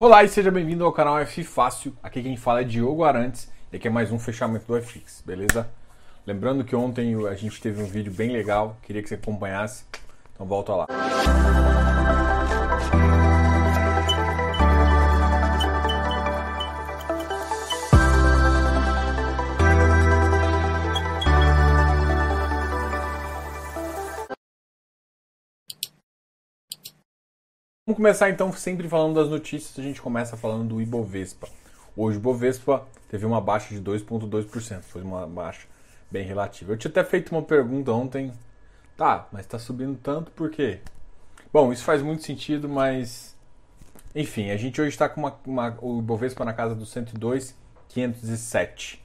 Olá e seja bem-vindo ao canal F Fácil. Aqui quem fala é Diogo Arantes e aqui é mais um fechamento do FX, beleza? Lembrando que ontem a gente teve um vídeo bem legal, queria que você acompanhasse, então volta lá. Vamos começar então sempre falando das notícias. A gente começa falando do Ibovespa. Hoje o Ibovespa teve uma baixa de 2,2%. Foi uma baixa bem relativa. Eu tinha até feito uma pergunta ontem. Tá, mas está subindo tanto por quê? Bom, isso faz muito sentido, mas. Enfim, a gente hoje está com uma, uma, o Ibovespa na casa dos 102,507.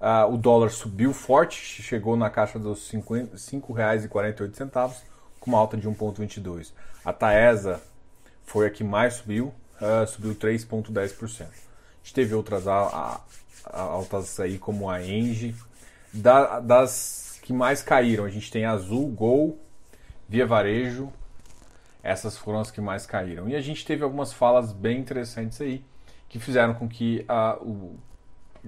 Uh, o dólar subiu forte, chegou na caixa dos R$ 5,48, com uma alta de 1,22. A Taesa foi a que mais subiu, uh, subiu 3,10%. A gente teve outras altas aí, como a Engie. Da, das que mais caíram, a gente tem Azul, Gol, Via Varejo. Essas foram as que mais caíram. E a gente teve algumas falas bem interessantes aí, que fizeram com que uh, o,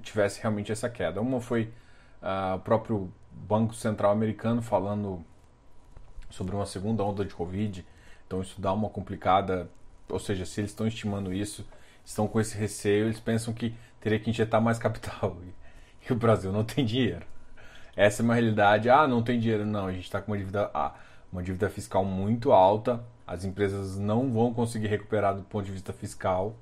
tivesse realmente essa queda. Uma foi uh, o próprio Banco Central americano falando sobre uma segunda onda de Covid então isso dá uma complicada, ou seja, se eles estão estimando isso, estão com esse receio, eles pensam que teria que injetar mais capital. E, o Brasil não tem dinheiro. Essa é uma realidade. Ah, não tem dinheiro. Não, a gente está com uma dívida, ah, uma dívida fiscal muito alta. As empresas não vão conseguir recuperar do ponto de vista fiscal.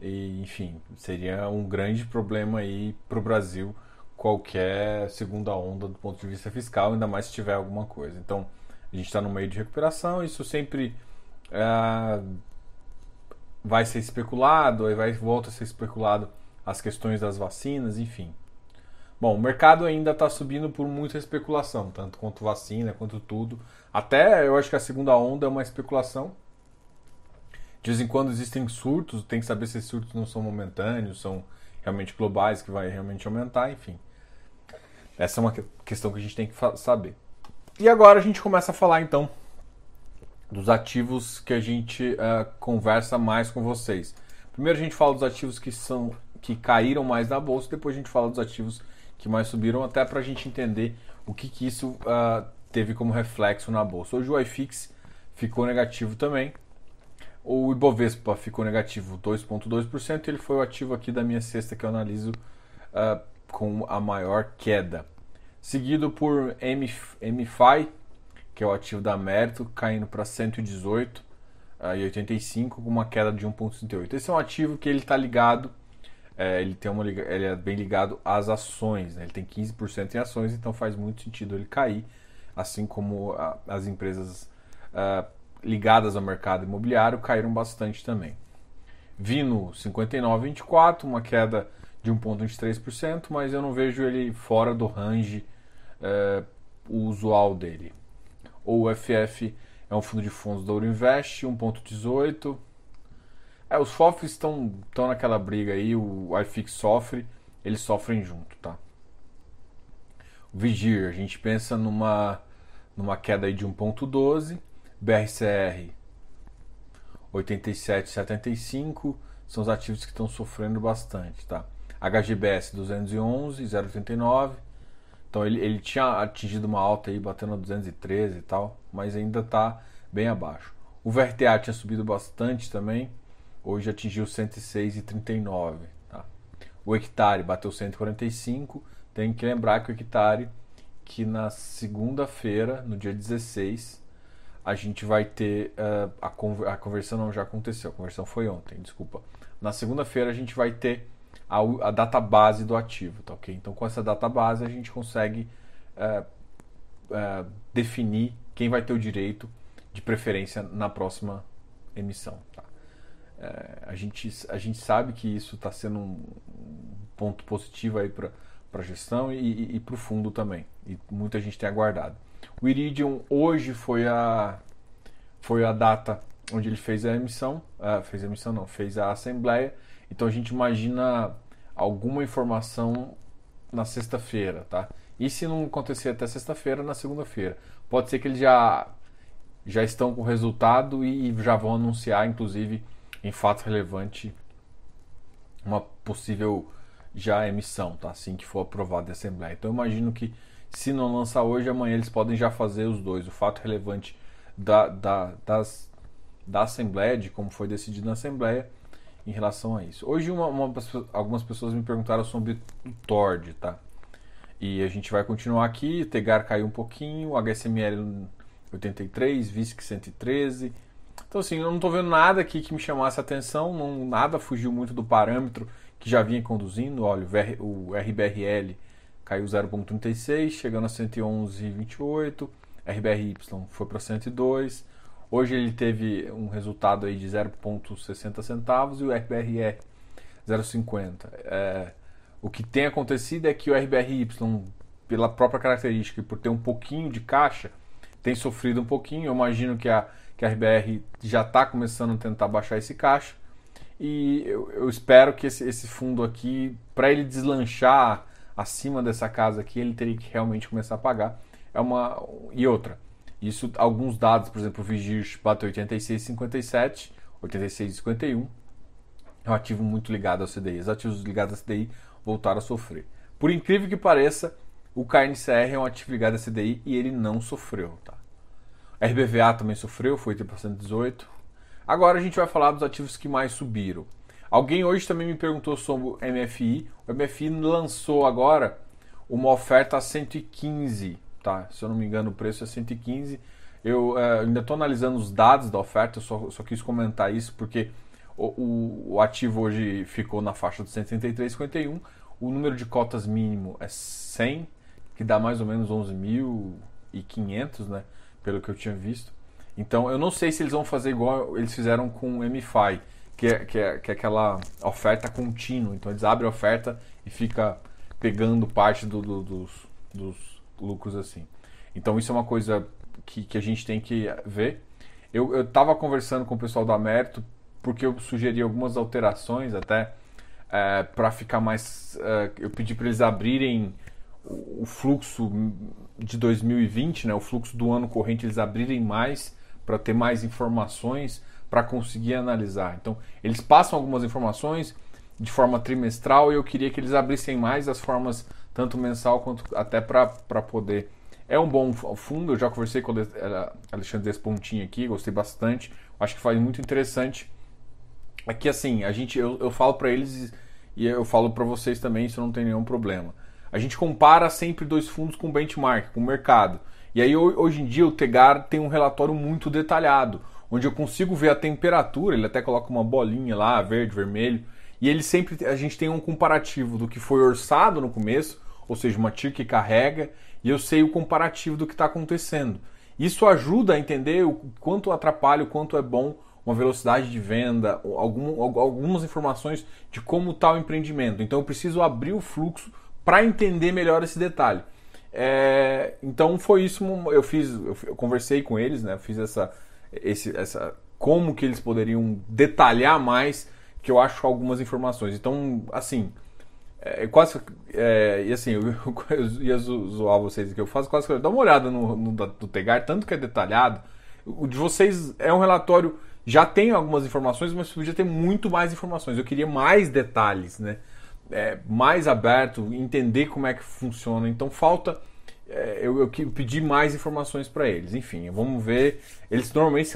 E, enfim, seria um grande problema aí para o Brasil qualquer segunda onda do ponto de vista fiscal, ainda mais se tiver alguma coisa. Então, a gente está no meio de recuperação, isso sempre é, vai ser especulado, aí vai volta a ser especulado as questões das vacinas, enfim. Bom, o mercado ainda está subindo por muita especulação, tanto quanto vacina, quanto tudo. Até eu acho que a segunda onda é uma especulação. De vez em quando existem surtos, tem que saber se esses surtos não são momentâneos, são realmente globais, que vai realmente aumentar, enfim. Essa é uma questão que a gente tem que saber. E agora a gente começa a falar então dos ativos que a gente uh, conversa mais com vocês. Primeiro a gente fala dos ativos que são que caíram mais na bolsa, depois a gente fala dos ativos que mais subiram, até para a gente entender o que, que isso uh, teve como reflexo na bolsa. Hoje o iFix ficou negativo também. O Ibovespa ficou negativo 2,2%. Ele foi o ativo aqui da minha cesta que eu analiso uh, com a maior queda seguido por MFI, que é o ativo da Mérito, caindo para 118,85 com uma queda de 1,38. Esse é um ativo que ele está ligado, é, ele, tem uma, ele é bem ligado às ações, né? ele tem 15% em ações, então faz muito sentido ele cair, assim como a, as empresas a, ligadas ao mercado imobiliário caíram bastante também. Vino 59,24, uma queda de 1,23%, mas eu não vejo ele fora do range é, o usual dele. Ou o FF é um fundo de fundos da Ourinvest, 1.18. É, os FOFs estão estão naquela briga aí, o iFix sofre, eles sofrem junto, tá? O Vigir, a gente pensa numa, numa queda aí de 1.12, BRCR 87,75 são os ativos que estão sofrendo bastante, tá? HGBS 211, 0,89 então ele, ele tinha atingido uma alta aí, batendo a 213 e tal, mas ainda está bem abaixo. O VRTA tinha subido bastante também, hoje atingiu 106,39. Tá? O hectare bateu 145. Tem que lembrar que o hectare, que na segunda-feira, no dia 16, a gente vai ter. Uh, a, conver a conversão não já aconteceu, a conversão foi ontem, desculpa. Na segunda-feira a gente vai ter a, a data base do ativo, tá ok? Então com essa data base a gente consegue é, é, definir quem vai ter o direito de preferência na próxima emissão. Tá? É, a, gente, a gente sabe que isso está sendo um ponto positivo aí para a gestão e, e, e para o fundo também. E muita gente tem aguardado. O Iridium hoje foi a, foi a data onde ele fez a emissão, uh, fez a emissão não, fez a assembleia. Então a gente imagina alguma informação na sexta-feira, tá? E se não acontecer até sexta-feira, na segunda-feira. Pode ser que eles já, já estão com o resultado e já vão anunciar, inclusive, em fato relevante uma possível já emissão, tá? Assim que for aprovado a Assembleia. Então eu imagino que se não lançar hoje, amanhã eles podem já fazer os dois. O fato relevante da, da, das, da Assembleia, de como foi decidido na Assembleia, em relação a isso. Hoje uma, uma, algumas pessoas me perguntaram sobre o TORD, tá? E a gente vai continuar aqui, Tegar caiu um pouquinho, HSML 83, VISC 113. Então assim, eu não estou vendo nada aqui que me chamasse atenção, não, nada fugiu muito do parâmetro que já vinha conduzindo. Olha, o RBRL caiu 0,36, chegando a 111,28. RBRY foi para 102. Hoje ele teve um resultado aí de 0,60 centavos e o RBRE 0,50. É, o que tem acontecido é que o RBRY, pela própria característica e por ter um pouquinho de caixa, tem sofrido um pouquinho. Eu imagino que a, que a RBR já está começando a tentar baixar esse caixa. E eu, eu espero que esse, esse fundo aqui, para ele deslanchar acima dessa casa aqui, ele teria que realmente começar a pagar. É uma e outra. Isso alguns dados, por exemplo, o Vigir bateu 86,57, 86,51. É um ativo muito ligado ao CDI. Os ativos ligados ao CDI voltaram a sofrer. Por incrível que pareça, o KNCR é um ativo ligado ao CDI e ele não sofreu, tá? RBVA também sofreu, foi 118. Agora a gente vai falar dos ativos que mais subiram. Alguém hoje também me perguntou sobre o MFI. O MFI lançou agora uma oferta a 115, tá? Se eu não me engano, o preço é 115. Eu é, ainda estou analisando os dados da oferta, só, só quis comentar isso porque o, o, o, ativo hoje ficou na faixa de 133,51. O número de cotas mínimo é 100, que dá mais ou menos 11.500, né? Pelo que eu tinha visto. Então eu não sei se eles vão fazer igual eles fizeram com o MFI, que é, que é, que é aquela oferta contínua. Então eles abrem a oferta e fica pegando parte do, do, dos, dos lucros assim. Então isso é uma coisa que, que a gente tem que ver. Eu estava conversando com o pessoal da Mérito porque eu sugeri algumas alterações até é, para ficar mais. É, eu pedi para eles abrirem o fluxo de 2020, né, o fluxo do ano corrente, eles abrirem mais para ter mais informações para conseguir analisar. Então, eles passam algumas informações de forma trimestral e eu queria que eles abrissem mais as formas, tanto mensal quanto até para poder. É um bom fundo, eu já conversei com o Alexandre Despontinho aqui, gostei bastante, acho que faz muito interessante. É que assim, a gente, eu, eu falo para eles e eu falo para vocês também, isso não tem nenhum problema. A gente compara sempre dois fundos com benchmark, com o mercado. E aí hoje em dia o Tegar tem um relatório muito detalhado, onde eu consigo ver a temperatura, ele até coloca uma bolinha lá, verde, vermelho, e ele sempre a gente tem um comparativo do que foi orçado no começo, ou seja, uma TIR que carrega, e eu sei o comparativo do que está acontecendo. Isso ajuda a entender o quanto atrapalha, o quanto é bom uma velocidade de venda, algum, algumas informações de como está o empreendimento. Então eu preciso abrir o fluxo para entender melhor esse detalhe. É, então foi isso, eu fiz, eu conversei com eles, né? Fiz essa, esse, essa, como que eles poderiam detalhar mais, que eu acho algumas informações. Então, assim, é, quase, é, e assim, eu, eu, ia zoar vocês que eu faço quase, dá uma olhada no, no do Tegar, tanto que é detalhado. O de vocês é um relatório, já tem algumas informações, mas podia ter muito mais informações. Eu queria mais detalhes, né? é, mais aberto, entender como é que funciona. Então falta. É, eu, eu, pedi mais informações para eles. Enfim, vamos ver. Eles normalmente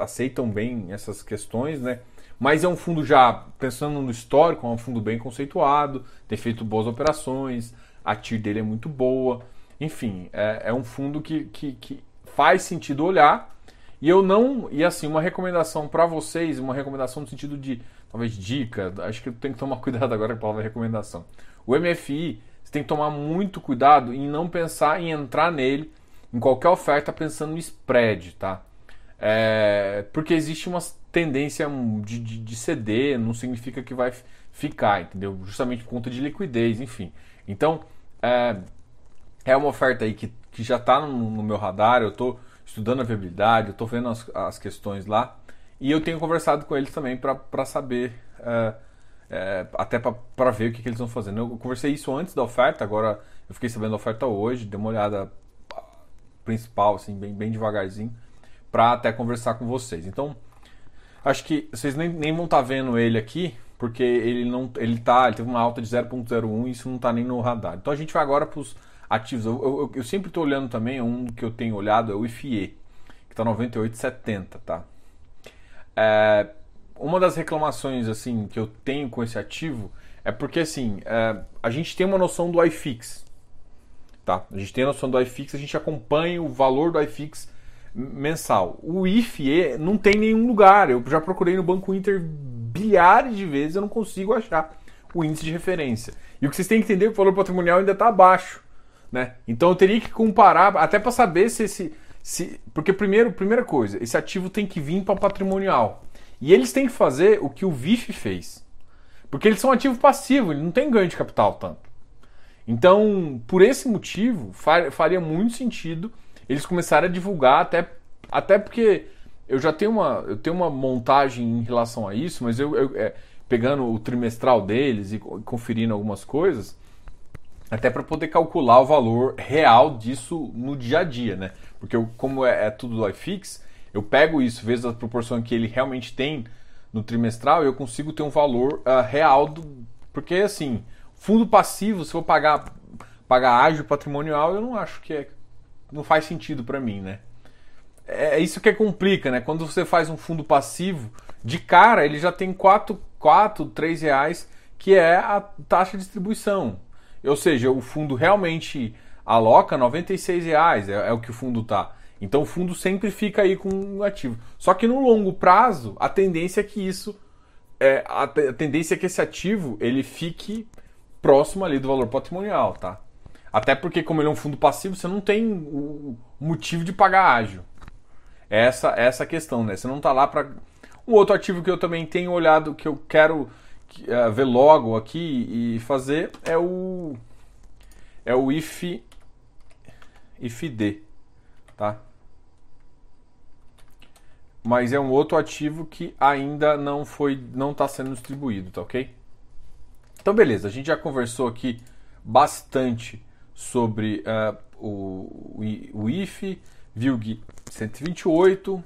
aceitam bem essas questões, né? Mas é um fundo já, pensando no histórico, é um fundo bem conceituado, tem feito boas operações, a TIR dele é muito boa. Enfim, é, é um fundo que, que, que faz sentido olhar. E eu não. E assim, uma recomendação para vocês, uma recomendação no sentido de talvez dica, acho que tem que tomar cuidado agora com a palavra recomendação. O MFI, você tem que tomar muito cuidado em não pensar em entrar nele em qualquer oferta pensando no spread, tá? É, porque existe uma tendência de, de, de ceder, não significa que vai ficar, entendeu? Justamente por conta de liquidez, enfim. Então, é, é uma oferta aí que, que já está no, no, meu radar, eu estou estudando a viabilidade, eu estou vendo as, as questões lá. E eu tenho conversado com eles também para saber, é, é, até para ver o que, que, eles vão fazendo. Eu conversei isso antes da oferta, agora eu fiquei sabendo da oferta hoje, dei uma olhada principal, assim, bem, bem devagarzinho, para até conversar com vocês. Então, Acho que vocês nem, nem vão estar tá vendo ele aqui, porque ele não ele tá, ele teve uma alta de 0.01 e isso não está nem no radar. Então a gente vai agora para os ativos. Eu, eu, eu sempre estou olhando também, um que eu tenho olhado é o IFIE, que está 98,70, tá? É, uma das reclamações assim que eu tenho com esse ativo é porque assim é, a gente tem uma noção do iFix, tá? A gente tem a noção do iFix, a gente acompanha o valor do iFix mensal. O IFE não tem nenhum lugar. Eu já procurei no Banco Inter bilhares de vezes, eu não consigo achar o índice de referência. E o que vocês têm que entender é que o valor patrimonial ainda está abaixo. Né? Então eu teria que comparar, até para saber se esse. Se, porque, primeiro, primeira coisa, esse ativo tem que vir para patrimonial. E eles têm que fazer o que o VIF fez. Porque eles são ativo passivo, ele não tem ganho de capital tanto. Então, por esse motivo, faria muito sentido eles começarem a divulgar, até, até porque eu já tenho uma, eu tenho uma montagem em relação a isso, mas eu, eu é, pegando o trimestral deles e conferindo algumas coisas, até para poder calcular o valor real disso no dia a dia, né? Porque eu, como é, é, tudo do iFix, eu pego isso, vezes a proporção que ele realmente tem no trimestral, eu consigo ter um valor uh, real do. Porque assim, fundo passivo, se eu pagar, pagar ágio patrimonial, eu não acho que é. Não faz sentido para mim, né? É, é isso que complica, né? Quando você faz um fundo passivo, de cara ele já tem 4, 4 3 reais, que é a taxa de distribuição. Ou seja, o fundo realmente aloca 96 reais, é, é o que o fundo tá. Então o fundo sempre fica aí com um ativo. Só que no longo prazo, a tendência é que isso. É, a, tendência é que esse ativo ele fique próximo ali do valor patrimonial, tá? Até porque, como ele é um fundo passivo, você não tem o motivo de pagar ágio. Essa essa questão, né? Você não tá lá para um outro ativo que eu também tenho olhado que eu quero uh, ver logo aqui e fazer é o é o if ifd, tá? Mas é um outro ativo que ainda não foi não está sendo distribuído, tá OK? Então beleza, a gente já conversou aqui bastante sobre uh, o, o IF, VILG 128,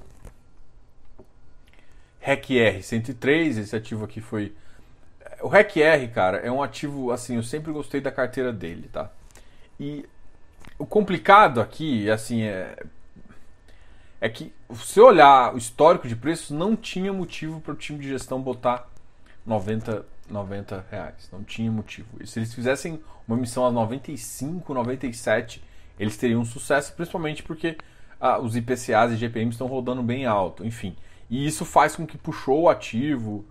REC-R 103, esse ativo aqui foi... O REC-R, cara, é um ativo, assim, eu sempre gostei da carteira dele, tá? E o complicado aqui, assim, é, é que se olhar o histórico de preços, não tinha motivo para o time de gestão botar 90, 90 reais. Não tinha motivo. E se eles fizessem uma emissão a 95, 97, eles teriam um sucesso, principalmente porque ah, os IPCAs e GPM estão rodando bem alto, enfim. E isso faz com que puxou o ativo.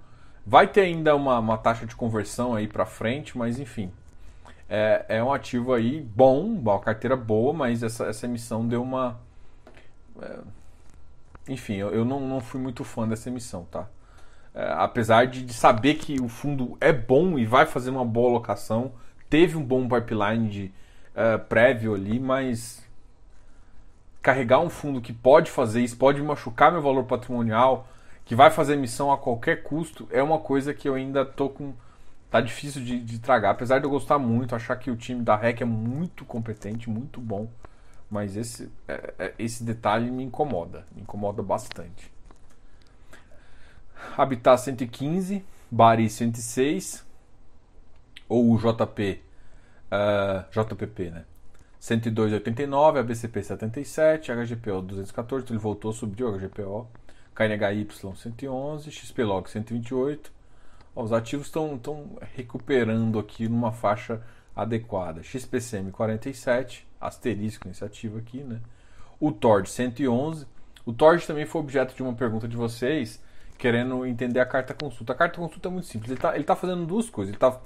Vai ter ainda uma, uma taxa de conversão aí para frente, mas enfim. É, é, um ativo aí bom, uma carteira boa, mas essa, essa emissão deu uma. É, enfim, eu, eu não, não fui muito fã dessa emissão, tá? É, apesar de, de, saber que o fundo é bom e vai fazer uma boa alocação, teve um bom pipeline de, uh, prévio ali, mas carregar um fundo que pode fazer isso, pode machucar meu valor patrimonial, que vai fazer emissão a qualquer custo, é uma coisa que eu ainda tô com. Tá difícil de, de tragar. Apesar de eu gostar muito, achar que o time da REC é muito competente, muito bom. Mas esse, é, é, esse detalhe me incomoda. Me incomoda bastante. Habitat 115, Bari 106, ou o JP, uh, JPP, né? 102,89, ABCP 77, HGPO 214, ele voltou, subiu HGPO, KNHY 111, XPlog 128. Ó, os ativos estão recuperando aqui numa faixa adequada. XPCM 47, asterisco nesse ativo aqui, né? O TORD 111. O TORD também foi objeto de uma pergunta de vocês, querendo entender a carta consulta. A carta consulta é muito simples. Ele está ele tá fazendo duas coisas. Ele tá,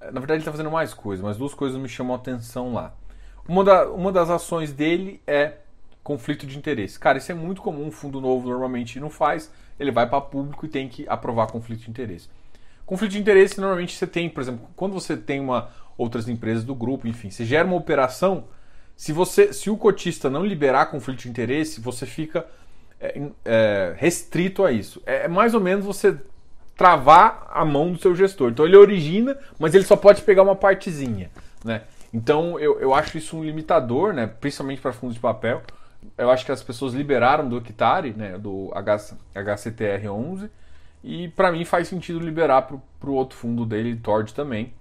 na verdade, ele está fazendo mais coisas, mas duas coisas me chamam a atenção lá. Uma, da, uma das ações dele é conflito de interesse. Cara, isso é muito comum, um fundo novo normalmente não faz, ele vai para público e tem que aprovar conflito de interesse. Conflito de interesse normalmente você tem, por exemplo, quando você tem uma outras empresas do grupo, enfim, você gera uma operação, se você se o cotista não liberar conflito de interesse, você fica é, é, restrito a isso. É, é mais ou menos você travar a mão do seu gestor. Então ele origina, mas ele só pode pegar uma partezinha, né? Então eu, eu acho isso um limitador, né? principalmente para fundos de papel. eu acho que as pessoas liberaram do Octari, né, do HCTR11, e para mim faz sentido liberar para o outro fundo dele, Tord também.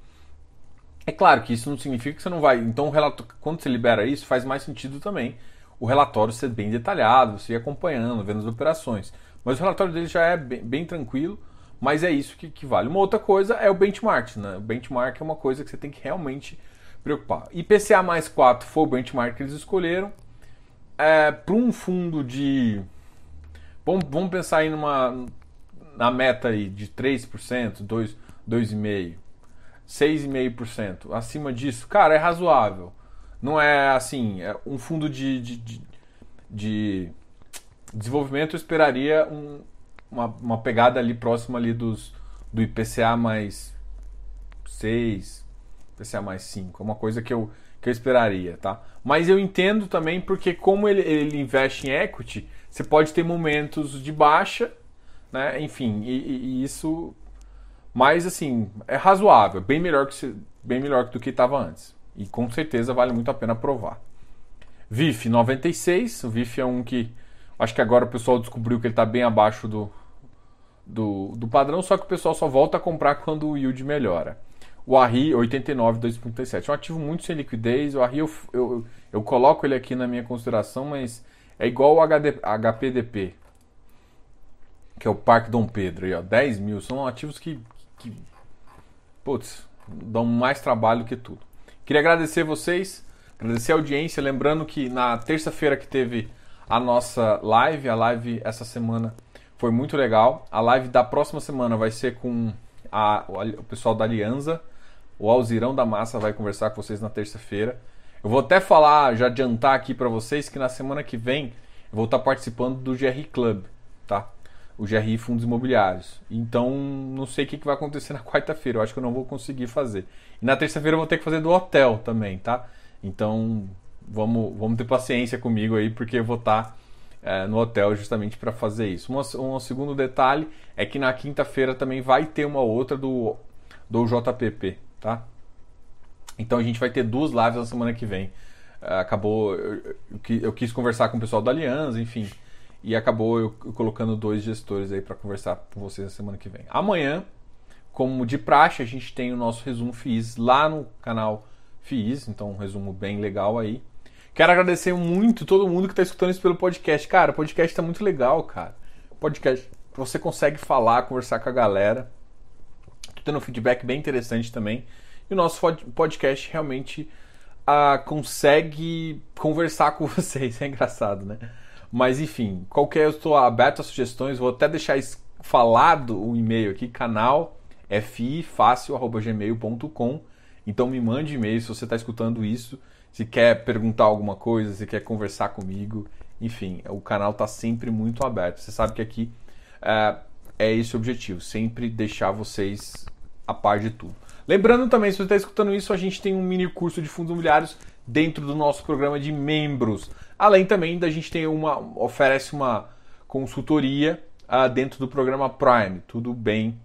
É claro que isso não significa que você não vai. Então, quando você libera isso, faz mais sentido também o relatório ser bem detalhado, você ir acompanhando, vendo as operações. Mas o relatório dele já é bem, bem tranquilo, mas é isso que, que, vale. Uma outra coisa é o benchmark. Né? O benchmark é uma coisa que você tem que realmente preocupar. IPCA mais 4 foi o benchmark que eles escolheram. É, Para um fundo de. Vamos, vamos pensar aí numa, na meta aí de 3%, 2,5%, 6,5%. Acima disso, cara, é razoável. Não é assim, é um fundo de, de, de, de desenvolvimento eu esperaria um, uma, uma pegada ali próxima ali dos, do IPCA mais 6, IPCA mais 5. É uma coisa que eu, que eu esperaria, tá? Mas eu entendo também porque como ele, ele investe em equity, você pode ter momentos de baixa, né? Enfim, e, e isso... Mas, assim, é razoável, bem melhor, que, bem melhor do que estava antes. E com certeza vale muito a pena provar. VIF 96, o VIF é um que acho que agora o pessoal descobriu que ele está bem abaixo do, do, do, padrão, só que o pessoal só volta a comprar quando o yield melhora. O ARRI 89 2.7 é um ativo muito sem liquidez. O ARRI eu, eu, eu, coloco ele aqui na minha consideração, mas é igual o HPDP, que é o Parque Dom Pedro, aí, ó, 10 mil. São ativos que, que putz, dão mais trabalho que tudo. Queria agradecer vocês, agradecer a audiência. Lembrando que na terça-feira que teve a nossa live, a live essa semana foi muito legal. A live da próxima semana vai ser com a, o pessoal da Aliança. O Alzirão da Massa vai conversar com vocês na terça-feira. Eu vou até falar, já adiantar aqui para vocês que na semana que vem eu vou estar participando do GRI Club? O GRI Fundos Imobiliários. Então, não sei o que vai acontecer na quarta-feira. Eu acho que eu não vou conseguir fazer. E na terça-feira eu vou ter que fazer do hotel também, tá? Então, vamos, vamos ter paciência comigo aí, porque eu vou estar é, no hotel justamente para fazer isso. Um, um segundo detalhe é que na quinta-feira também vai ter uma outra do, do JPP, tá? Então a gente vai ter duas lives na semana que vem. É, acabou, eu, eu, quis conversar com o pessoal da Aliança, enfim, e acabou eu, colocando dois gestores aí para conversar com vocês na semana que vem. Amanhã, como de praxe, a gente tem o nosso resumo FIIs lá no canal FIIs, então um resumo bem legal aí. Quero agradecer muito todo mundo que está escutando isso pelo podcast. Cara, o podcast está muito legal, cara. Podcast, você consegue falar, conversar com a galera. Tô tendo um feedback bem interessante também. E o nosso podcast realmente uh, consegue conversar com vocês. É engraçado, né? Mas enfim, qualquer eu estou aberto a sugestões. Vou até deixar falado o e-mail aqui, canal fifácil.gmail.com. Então me mande e-mail se você está escutando isso se quer perguntar alguma coisa, se quer conversar comigo, enfim, o canal está sempre muito aberto. Você sabe que aqui é, é esse o objetivo, sempre deixar vocês a par de tudo. Lembrando também, se você está escutando isso, a gente tem um mini curso de fundos imobiliários dentro do nosso programa de membros. Além também da gente tem uma oferece uma consultoria uh, dentro do programa Prime, tudo bem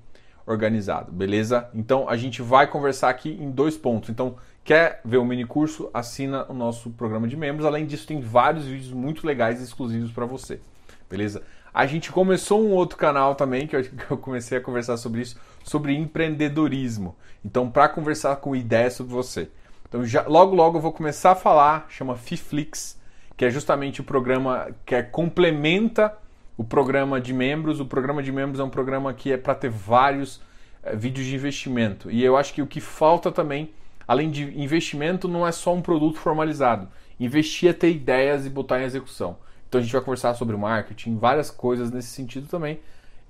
organizado, beleza? Então a gente vai conversar aqui em dois pontos. Então Quer ver o mini curso? Assina o nosso programa de membros. Além disso, tem vários vídeos muito legais e exclusivos para você. Beleza? A gente começou um outro canal também, que eu comecei a conversar sobre isso, sobre empreendedorismo. Então, para conversar com ideias sobre você. Então, já, logo, logo eu vou começar a falar, chama Fiflix, que é justamente o programa que é, complementa o programa de membros. O programa de membros é um programa que é para ter vários é, vídeos de investimento. E eu acho que o que falta também além de investimento, não é só um produto formalizado. Investir é ter ideias e botar em execução. Então a gente vai conversar sobre marketing, várias coisas nesse sentido também.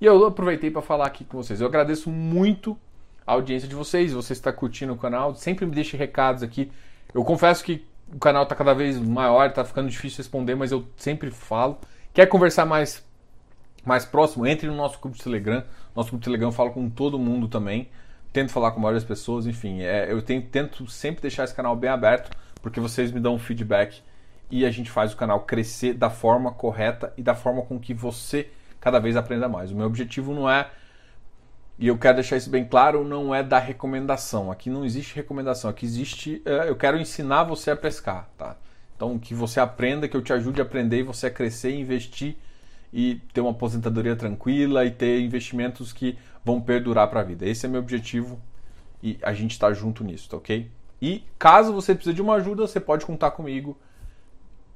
E eu aproveitei para falar aqui com vocês. Eu agradeço muito a audiência de vocês, você está curtindo o canal, sempre me deixe recados aqui. Eu confesso que o canal está cada vez maior, está ficando difícil responder, mas eu sempre falo. Quer conversar mais, mais próximo? Entre no nosso grupo de Telegram. Nosso grupo de Telegram eu falo com todo mundo também tento falar com várias pessoas, enfim, é, eu tenho, tento sempre deixar esse canal bem aberto, porque vocês me dão um feedback e a gente faz o canal crescer da forma correta e da forma com que você cada vez aprenda mais. O meu objetivo não é, e eu quero deixar isso bem claro, não é dar recomendação. Aqui não existe recomendação, aqui existe, é, eu quero ensinar você a pescar, tá? Então, que você aprenda, que eu te ajude a aprender e você a crescer, investir e ter uma aposentadoria tranquila e ter investimentos que vão perdurar para a vida. Esse é meu objetivo e a gente está junto nisso, tá ok? E caso você precise de uma ajuda, você pode contar comigo.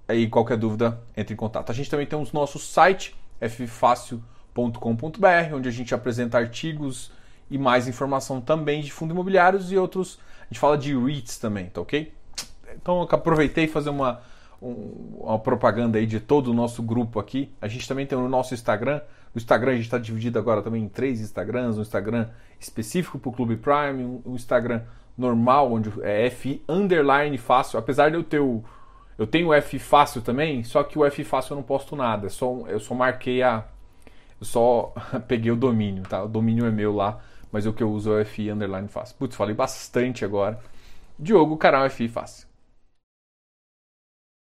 Aí qualquer dúvida, entre em contato. A gente também tem o nosso site, ffácil.com.br, onde a gente apresenta artigos e mais informação também de fundos imobiliários e outros. A gente fala de REITs também, tá ok? Então eu aproveitei fazer uma, um, uma propaganda aí de todo o nosso grupo aqui. A gente também tem o nosso Instagram. O Instagram a gente está dividido agora também em três Instagrams, um Instagram específico para o Clube Prime, um Instagram normal, onde é F underline fácil, apesar de eu ter o. Eu tenho o F fácil também, só que o F fácil eu não posto nada. É só, eu só marquei a. Eu só peguei o domínio, tá? O domínio é meu lá, mas o que eu uso é o F underline fácil. Putz, falei bastante agora. Diogo, canal F fácil.